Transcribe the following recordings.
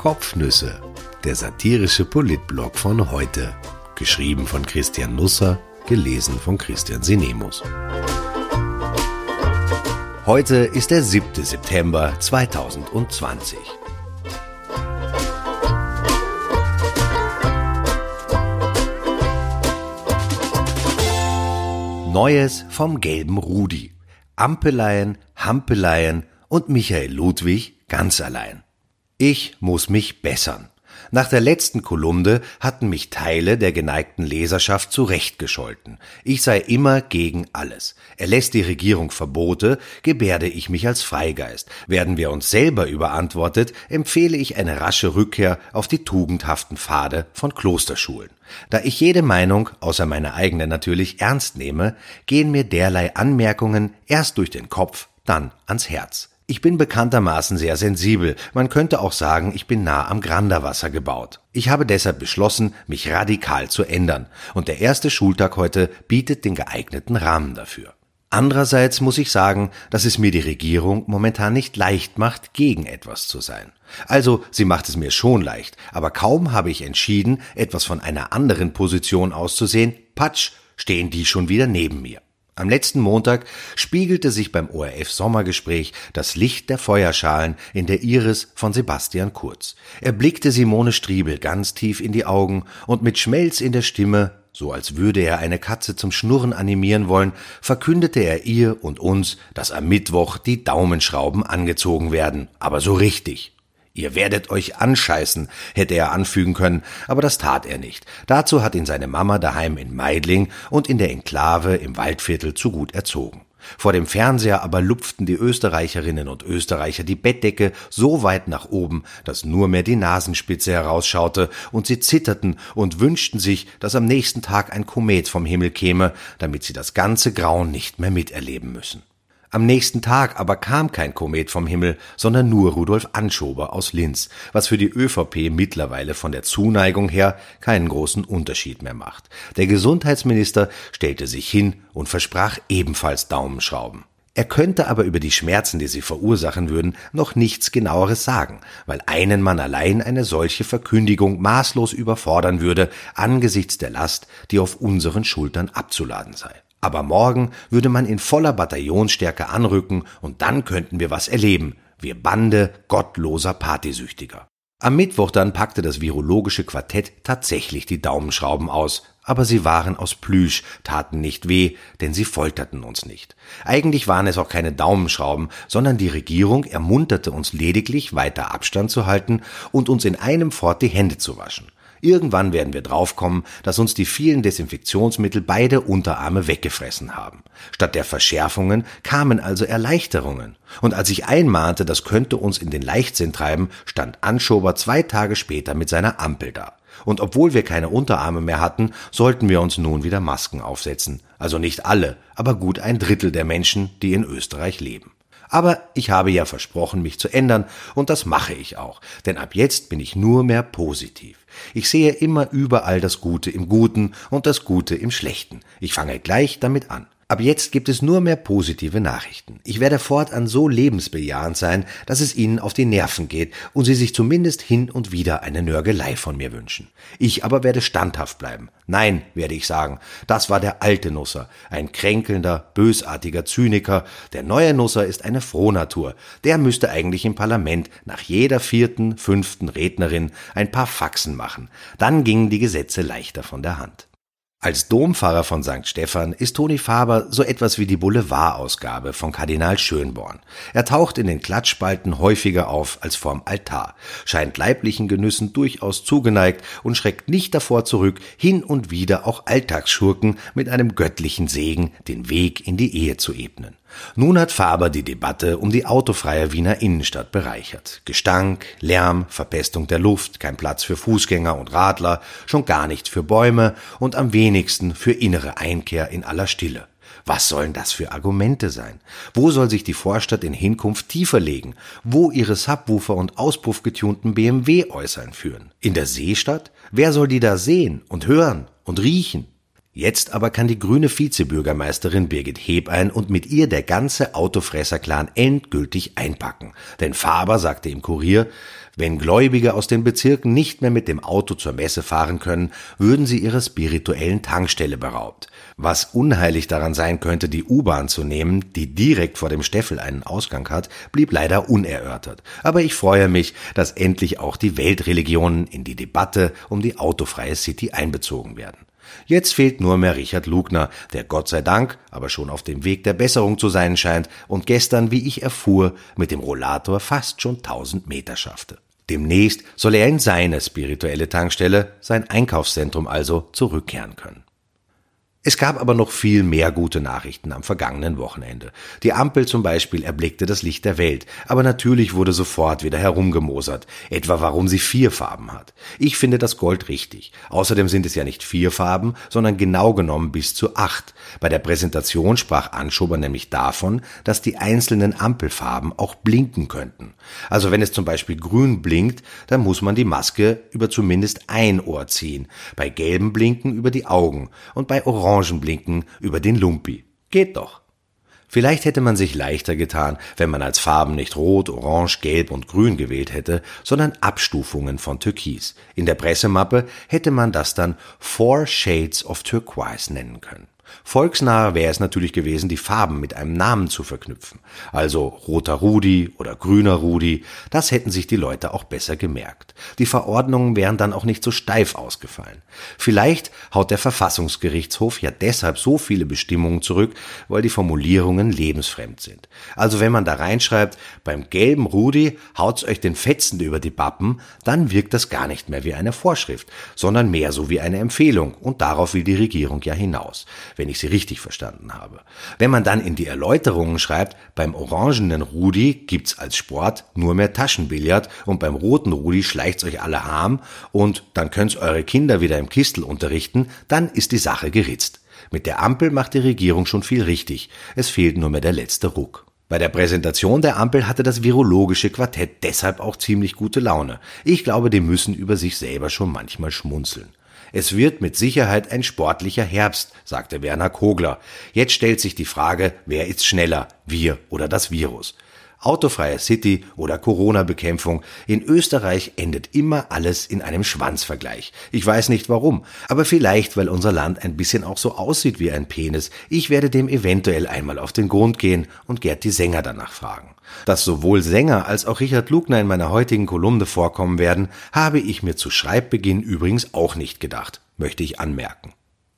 Kopfnüsse, der satirische Politblog von heute. Geschrieben von Christian Nusser, gelesen von Christian Sinemus. Heute ist der 7. September 2020. Neues vom gelben Rudi. Ampeleien, Hampeleien und Michael Ludwig ganz allein. Ich muss mich bessern. Nach der letzten Kolumne hatten mich Teile der geneigten Leserschaft zurechtgescholten. Ich sei immer gegen alles. Erlässt die Regierung Verbote, gebärde ich mich als Freigeist. Werden wir uns selber überantwortet, empfehle ich eine rasche Rückkehr auf die tugendhaften Pfade von Klosterschulen. Da ich jede Meinung, außer meine eigene natürlich, ernst nehme, gehen mir derlei Anmerkungen erst durch den Kopf, dann ans Herz. Ich bin bekanntermaßen sehr sensibel. Man könnte auch sagen, ich bin nah am Granderwasser gebaut. Ich habe deshalb beschlossen, mich radikal zu ändern. Und der erste Schultag heute bietet den geeigneten Rahmen dafür. Andererseits muss ich sagen, dass es mir die Regierung momentan nicht leicht macht, gegen etwas zu sein. Also, sie macht es mir schon leicht, aber kaum habe ich entschieden, etwas von einer anderen Position auszusehen, patsch, stehen die schon wieder neben mir. Am letzten Montag spiegelte sich beim ORF Sommergespräch das Licht der Feuerschalen in der Iris von Sebastian Kurz. Er blickte Simone Striebel ganz tief in die Augen und mit Schmelz in der Stimme, so als würde er eine Katze zum Schnurren animieren wollen, verkündete er ihr und uns, dass am Mittwoch die Daumenschrauben angezogen werden, aber so richtig. Ihr werdet euch anscheißen, hätte er anfügen können, aber das tat er nicht. Dazu hat ihn seine Mama daheim in Meidling und in der Enklave im Waldviertel zu gut erzogen. Vor dem Fernseher aber lupften die Österreicherinnen und Österreicher die Bettdecke so weit nach oben, dass nur mehr die Nasenspitze herausschaute, und sie zitterten und wünschten sich, dass am nächsten Tag ein Komet vom Himmel käme, damit sie das ganze Grauen nicht mehr miterleben müssen. Am nächsten Tag aber kam kein Komet vom Himmel, sondern nur Rudolf Anschober aus Linz, was für die ÖVP mittlerweile von der Zuneigung her keinen großen Unterschied mehr macht. Der Gesundheitsminister stellte sich hin und versprach ebenfalls Daumenschrauben. Er könnte aber über die Schmerzen, die sie verursachen würden, noch nichts genaueres sagen, weil einen Mann allein eine solche Verkündigung maßlos überfordern würde angesichts der Last, die auf unseren Schultern abzuladen sei. Aber morgen würde man in voller Bataillonsstärke anrücken und dann könnten wir was erleben. Wir Bande gottloser Partysüchtiger. Am Mittwoch dann packte das virologische Quartett tatsächlich die Daumenschrauben aus, aber sie waren aus Plüsch, taten nicht weh, denn sie folterten uns nicht. Eigentlich waren es auch keine Daumenschrauben, sondern die Regierung ermunterte uns lediglich, weiter Abstand zu halten und uns in einem fort die Hände zu waschen. Irgendwann werden wir draufkommen, dass uns die vielen Desinfektionsmittel beide Unterarme weggefressen haben. Statt der Verschärfungen kamen also Erleichterungen. Und als ich einmahnte, das könnte uns in den Leichtsinn treiben, stand Anschober zwei Tage später mit seiner Ampel da. Und obwohl wir keine Unterarme mehr hatten, sollten wir uns nun wieder Masken aufsetzen. Also nicht alle, aber gut ein Drittel der Menschen, die in Österreich leben. Aber ich habe ja versprochen, mich zu ändern, und das mache ich auch, denn ab jetzt bin ich nur mehr positiv. Ich sehe immer überall das Gute im Guten und das Gute im Schlechten. Ich fange gleich damit an. Ab jetzt gibt es nur mehr positive Nachrichten. Ich werde fortan so lebensbejahend sein, dass es Ihnen auf die Nerven geht und Sie sich zumindest hin und wieder eine Nörgelei von mir wünschen. Ich aber werde standhaft bleiben. Nein, werde ich sagen, das war der alte Nusser, ein kränkelnder, bösartiger Zyniker. Der neue Nusser ist eine Frohnatur. Der müsste eigentlich im Parlament nach jeder vierten, fünften Rednerin ein paar Faxen machen. Dann gingen die Gesetze leichter von der Hand. Als Dompfarrer von St. Stephan ist Toni Faber so etwas wie die Boulevardausgabe von Kardinal Schönborn. Er taucht in den Klatschspalten häufiger auf als vorm Altar, scheint leiblichen Genüssen durchaus zugeneigt und schreckt nicht davor zurück, hin und wieder auch Alltagsschurken mit einem göttlichen Segen den Weg in die Ehe zu ebnen. Nun hat Faber die Debatte um die autofreie Wiener Innenstadt bereichert. Gestank, Lärm, Verpestung der Luft, kein Platz für Fußgänger und Radler, schon gar nicht für Bäume und am wenigsten für innere Einkehr in aller Stille. Was sollen das für Argumente sein? Wo soll sich die Vorstadt in Hinkunft tiefer legen? Wo ihre Subwoofer und auspuffgetunten BMW äußern führen? In der Seestadt? Wer soll die da sehen und hören und riechen? Jetzt aber kann die grüne Vizebürgermeisterin Birgit Hebein und mit ihr der ganze Autofresser-Clan endgültig einpacken. Denn Faber sagte im Kurier, wenn Gläubige aus den Bezirken nicht mehr mit dem Auto zur Messe fahren können, würden sie ihrer spirituellen Tankstelle beraubt. Was unheilig daran sein könnte, die U-Bahn zu nehmen, die direkt vor dem Steffel einen Ausgang hat, blieb leider unerörtert. Aber ich freue mich, dass endlich auch die Weltreligionen in die Debatte um die autofreie City einbezogen werden. Jetzt fehlt nur mehr Richard Lugner, der Gott sei Dank aber schon auf dem Weg der Besserung zu sein scheint und gestern, wie ich erfuhr, mit dem Rollator fast schon tausend Meter schaffte. Demnächst soll er in seine spirituelle Tankstelle, sein Einkaufszentrum also, zurückkehren können. Es gab aber noch viel mehr gute Nachrichten am vergangenen Wochenende. Die Ampel zum Beispiel erblickte das Licht der Welt, aber natürlich wurde sofort wieder herumgemosert, etwa warum sie vier Farben hat. Ich finde das Gold richtig. Außerdem sind es ja nicht vier Farben, sondern genau genommen bis zu acht. Bei der Präsentation sprach Anschober nämlich davon, dass die einzelnen Ampelfarben auch blinken könnten. Also wenn es zum Beispiel grün blinkt, dann muss man die Maske über zumindest ein Ohr ziehen, bei gelben Blinken über die Augen und bei orange Orangenblinken über den Lumpi. Geht doch. Vielleicht hätte man sich leichter getan, wenn man als Farben nicht Rot, Orange, Gelb und Grün gewählt hätte, sondern Abstufungen von Türkis. In der Pressemappe hätte man das dann Four Shades of Turquoise nennen können. Volksnaher wäre es natürlich gewesen, die Farben mit einem Namen zu verknüpfen. Also roter Rudi oder grüner Rudi, das hätten sich die Leute auch besser gemerkt. Die Verordnungen wären dann auch nicht so steif ausgefallen. Vielleicht haut der Verfassungsgerichtshof ja deshalb so viele Bestimmungen zurück, weil die Formulierungen lebensfremd sind. Also wenn man da reinschreibt, beim gelben Rudi haut's euch den Fetzen über die Pappen, dann wirkt das gar nicht mehr wie eine Vorschrift, sondern mehr so wie eine Empfehlung und darauf will die Regierung ja hinaus wenn ich sie richtig verstanden habe. Wenn man dann in die Erläuterungen schreibt, beim orangenen Rudi gibt's als Sport nur mehr Taschenbillard und beim roten Rudi schleicht's euch alle harm und dann könnt's eure Kinder wieder im Kistel unterrichten, dann ist die Sache geritzt. Mit der Ampel macht die Regierung schon viel richtig. Es fehlt nur mehr der letzte Ruck. Bei der Präsentation der Ampel hatte das virologische Quartett deshalb auch ziemlich gute Laune. Ich glaube, die müssen über sich selber schon manchmal schmunzeln. Es wird mit Sicherheit ein sportlicher Herbst, sagte Werner Kogler. Jetzt stellt sich die Frage, wer ist schneller, wir oder das Virus? Autofreie City oder Corona-Bekämpfung. In Österreich endet immer alles in einem Schwanzvergleich. Ich weiß nicht warum, aber vielleicht, weil unser Land ein bisschen auch so aussieht wie ein Penis. Ich werde dem eventuell einmal auf den Grund gehen und Gerd die Sänger danach fragen. Dass sowohl Sänger als auch Richard Lugner in meiner heutigen Kolumne vorkommen werden, habe ich mir zu Schreibbeginn übrigens auch nicht gedacht, möchte ich anmerken.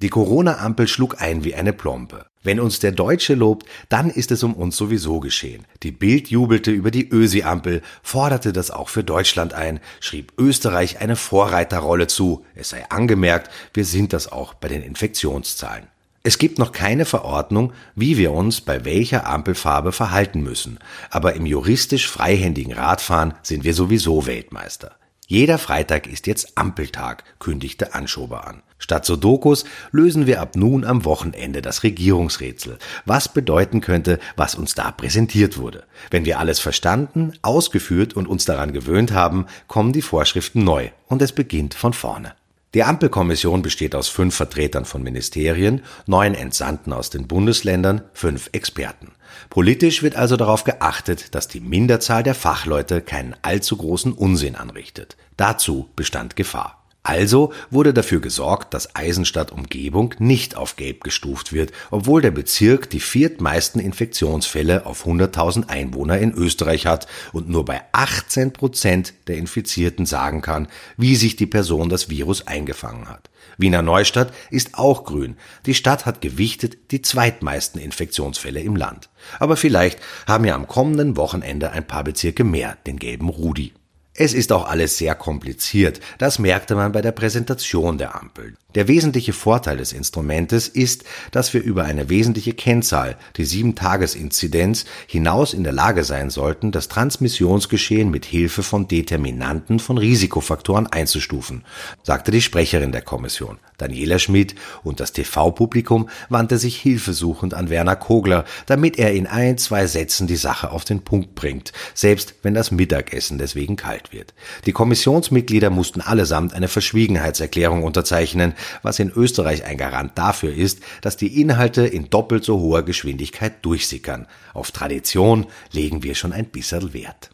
Die Corona-Ampel schlug ein wie eine Plombe. Wenn uns der Deutsche lobt, dann ist es um uns sowieso geschehen. Die Bild jubelte über die Ösi-Ampel, forderte das auch für Deutschland ein, schrieb Österreich eine Vorreiterrolle zu. Es sei angemerkt, wir sind das auch bei den Infektionszahlen. Es gibt noch keine Verordnung, wie wir uns bei welcher Ampelfarbe verhalten müssen, aber im juristisch freihändigen Radfahren sind wir sowieso Weltmeister. Jeder Freitag ist jetzt Ampeltag, kündigte Anschober an. Statt Sudokus lösen wir ab nun am Wochenende das Regierungsrätsel, was bedeuten könnte, was uns da präsentiert wurde. Wenn wir alles verstanden, ausgeführt und uns daran gewöhnt haben, kommen die Vorschriften neu und es beginnt von vorne. Die Ampelkommission besteht aus fünf Vertretern von Ministerien, neun Entsandten aus den Bundesländern, fünf Experten. Politisch wird also darauf geachtet, dass die Minderzahl der Fachleute keinen allzu großen Unsinn anrichtet. Dazu bestand Gefahr. Also wurde dafür gesorgt, dass Eisenstadt Umgebung nicht auf Gelb gestuft wird, obwohl der Bezirk die viertmeisten Infektionsfälle auf 100.000 Einwohner in Österreich hat und nur bei 18 Prozent der Infizierten sagen kann, wie sich die Person das Virus eingefangen hat. Wiener Neustadt ist auch grün. Die Stadt hat gewichtet die zweitmeisten Infektionsfälle im Land. Aber vielleicht haben ja am kommenden Wochenende ein paar Bezirke mehr den gelben Rudi. Es ist auch alles sehr kompliziert, das merkte man bei der Präsentation der Ampel. Der wesentliche Vorteil des Instrumentes ist, dass wir über eine wesentliche Kennzahl, die 7-Tages-Inzidenz, hinaus in der Lage sein sollten, das Transmissionsgeschehen mit Hilfe von Determinanten von Risikofaktoren einzustufen, sagte die Sprecherin der Kommission. Daniela Schmidt und das TV-Publikum wandte sich hilfesuchend an Werner Kogler, damit er in ein, zwei Sätzen die Sache auf den Punkt bringt, selbst wenn das Mittagessen deswegen kalt wird. Die Kommissionsmitglieder mussten allesamt eine Verschwiegenheitserklärung unterzeichnen, was in Österreich ein Garant dafür ist, dass die Inhalte in doppelt so hoher Geschwindigkeit durchsickern. Auf Tradition legen wir schon ein bisschen Wert.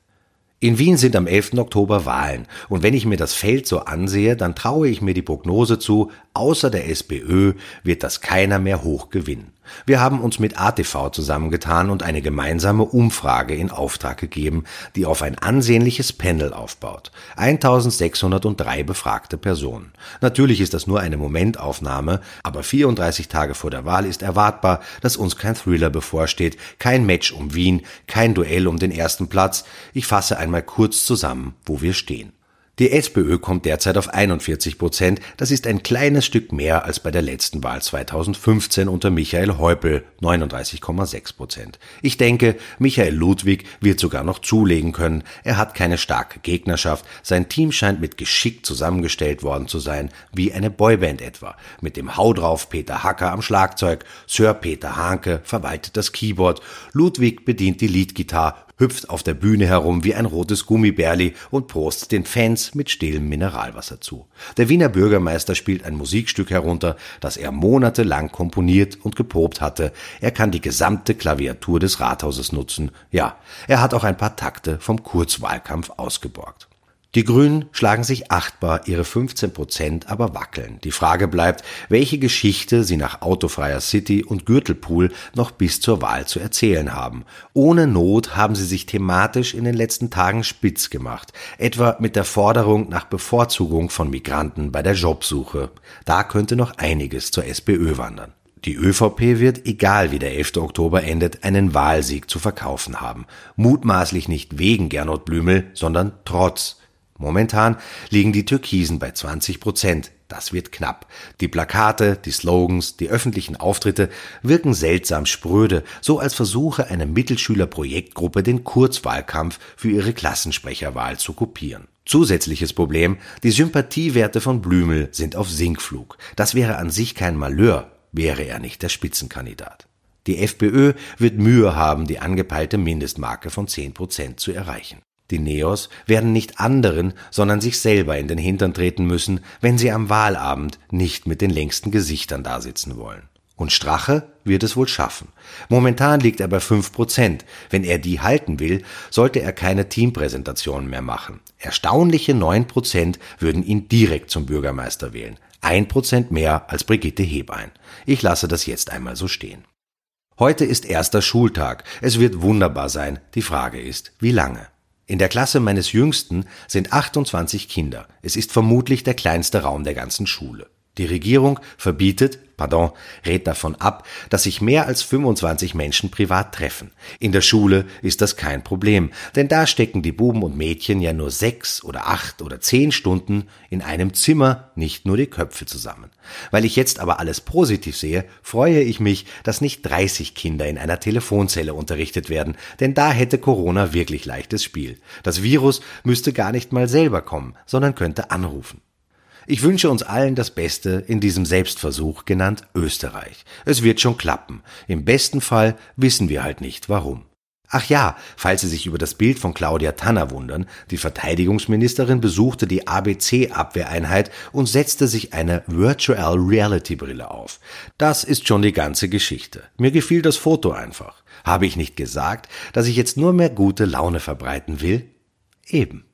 In Wien sind am 11. Oktober Wahlen und wenn ich mir das Feld so ansehe, dann traue ich mir die Prognose zu, außer der SPÖ wird das keiner mehr hoch gewinnen. Wir haben uns mit ATV zusammengetan und eine gemeinsame Umfrage in Auftrag gegeben, die auf ein ansehnliches Panel aufbaut. 1603 befragte Personen. Natürlich ist das nur eine Momentaufnahme, aber 34 Tage vor der Wahl ist erwartbar, dass uns kein Thriller bevorsteht, kein Match um Wien, kein Duell um den ersten Platz. Ich fasse einmal kurz zusammen, wo wir stehen. Die SPÖ kommt derzeit auf 41 Prozent. Das ist ein kleines Stück mehr als bei der letzten Wahl 2015 unter Michael Häupl 39,6 Prozent. Ich denke, Michael Ludwig wird sogar noch zulegen können. Er hat keine starke Gegnerschaft. Sein Team scheint mit Geschick zusammengestellt worden zu sein, wie eine Boyband etwa. Mit dem Hau drauf Peter Hacker am Schlagzeug, Sir Peter Hanke verwaltet das Keyboard, Ludwig bedient die Leadgitarre, hüpft auf der Bühne herum wie ein rotes Gummibärli und prostet den Fans mit stillem Mineralwasser zu. Der Wiener Bürgermeister spielt ein Musikstück herunter, das er monatelang komponiert und geprobt hatte. Er kann die gesamte Klaviatur des Rathauses nutzen. Ja, er hat auch ein paar Takte vom Kurzwahlkampf ausgeborgt. Die Grünen schlagen sich achtbar, ihre 15 Prozent aber wackeln. Die Frage bleibt, welche Geschichte sie nach autofreier City und Gürtelpool noch bis zur Wahl zu erzählen haben. Ohne Not haben sie sich thematisch in den letzten Tagen spitz gemacht, etwa mit der Forderung nach Bevorzugung von Migranten bei der Jobsuche. Da könnte noch einiges zur SPÖ wandern. Die ÖVP wird, egal wie der 11. Oktober endet, einen Wahlsieg zu verkaufen haben. Mutmaßlich nicht wegen Gernot Blümel, sondern trotz. Momentan liegen die Türkisen bei 20 Prozent. Das wird knapp. Die Plakate, die Slogans, die öffentlichen Auftritte wirken seltsam spröde, so als versuche eine Mittelschülerprojektgruppe den Kurzwahlkampf für ihre Klassensprecherwahl zu kopieren. Zusätzliches Problem, die Sympathiewerte von Blümel sind auf Sinkflug. Das wäre an sich kein Malheur, wäre er nicht der Spitzenkandidat. Die FPÖ wird Mühe haben, die angepeilte Mindestmarke von 10 Prozent zu erreichen. Die Neos werden nicht anderen, sondern sich selber in den Hintern treten müssen, wenn sie am Wahlabend nicht mit den längsten Gesichtern dasitzen wollen. Und Strache wird es wohl schaffen. Momentan liegt er bei fünf Prozent. Wenn er die halten will, sollte er keine Teampräsentationen mehr machen. Erstaunliche neun Prozent würden ihn direkt zum Bürgermeister wählen. Ein Prozent mehr als Brigitte Hebein. Ich lasse das jetzt einmal so stehen. Heute ist erster Schultag. Es wird wunderbar sein. Die Frage ist, wie lange? In der Klasse meines Jüngsten sind 28 Kinder. Es ist vermutlich der kleinste Raum der ganzen Schule. Die Regierung verbietet, pardon, rät davon ab, dass sich mehr als 25 Menschen privat treffen. In der Schule ist das kein Problem, denn da stecken die Buben und Mädchen ja nur sechs oder acht oder zehn Stunden in einem Zimmer, nicht nur die Köpfe zusammen. Weil ich jetzt aber alles positiv sehe, freue ich mich, dass nicht 30 Kinder in einer Telefonzelle unterrichtet werden, denn da hätte Corona wirklich leichtes Spiel. Das Virus müsste gar nicht mal selber kommen, sondern könnte anrufen. Ich wünsche uns allen das Beste in diesem Selbstversuch genannt Österreich. Es wird schon klappen. Im besten Fall wissen wir halt nicht warum. Ach ja, falls Sie sich über das Bild von Claudia Tanner wundern, die Verteidigungsministerin besuchte die ABC-Abwehreinheit und setzte sich eine Virtual Reality Brille auf. Das ist schon die ganze Geschichte. Mir gefiel das Foto einfach. Habe ich nicht gesagt, dass ich jetzt nur mehr gute Laune verbreiten will? Eben.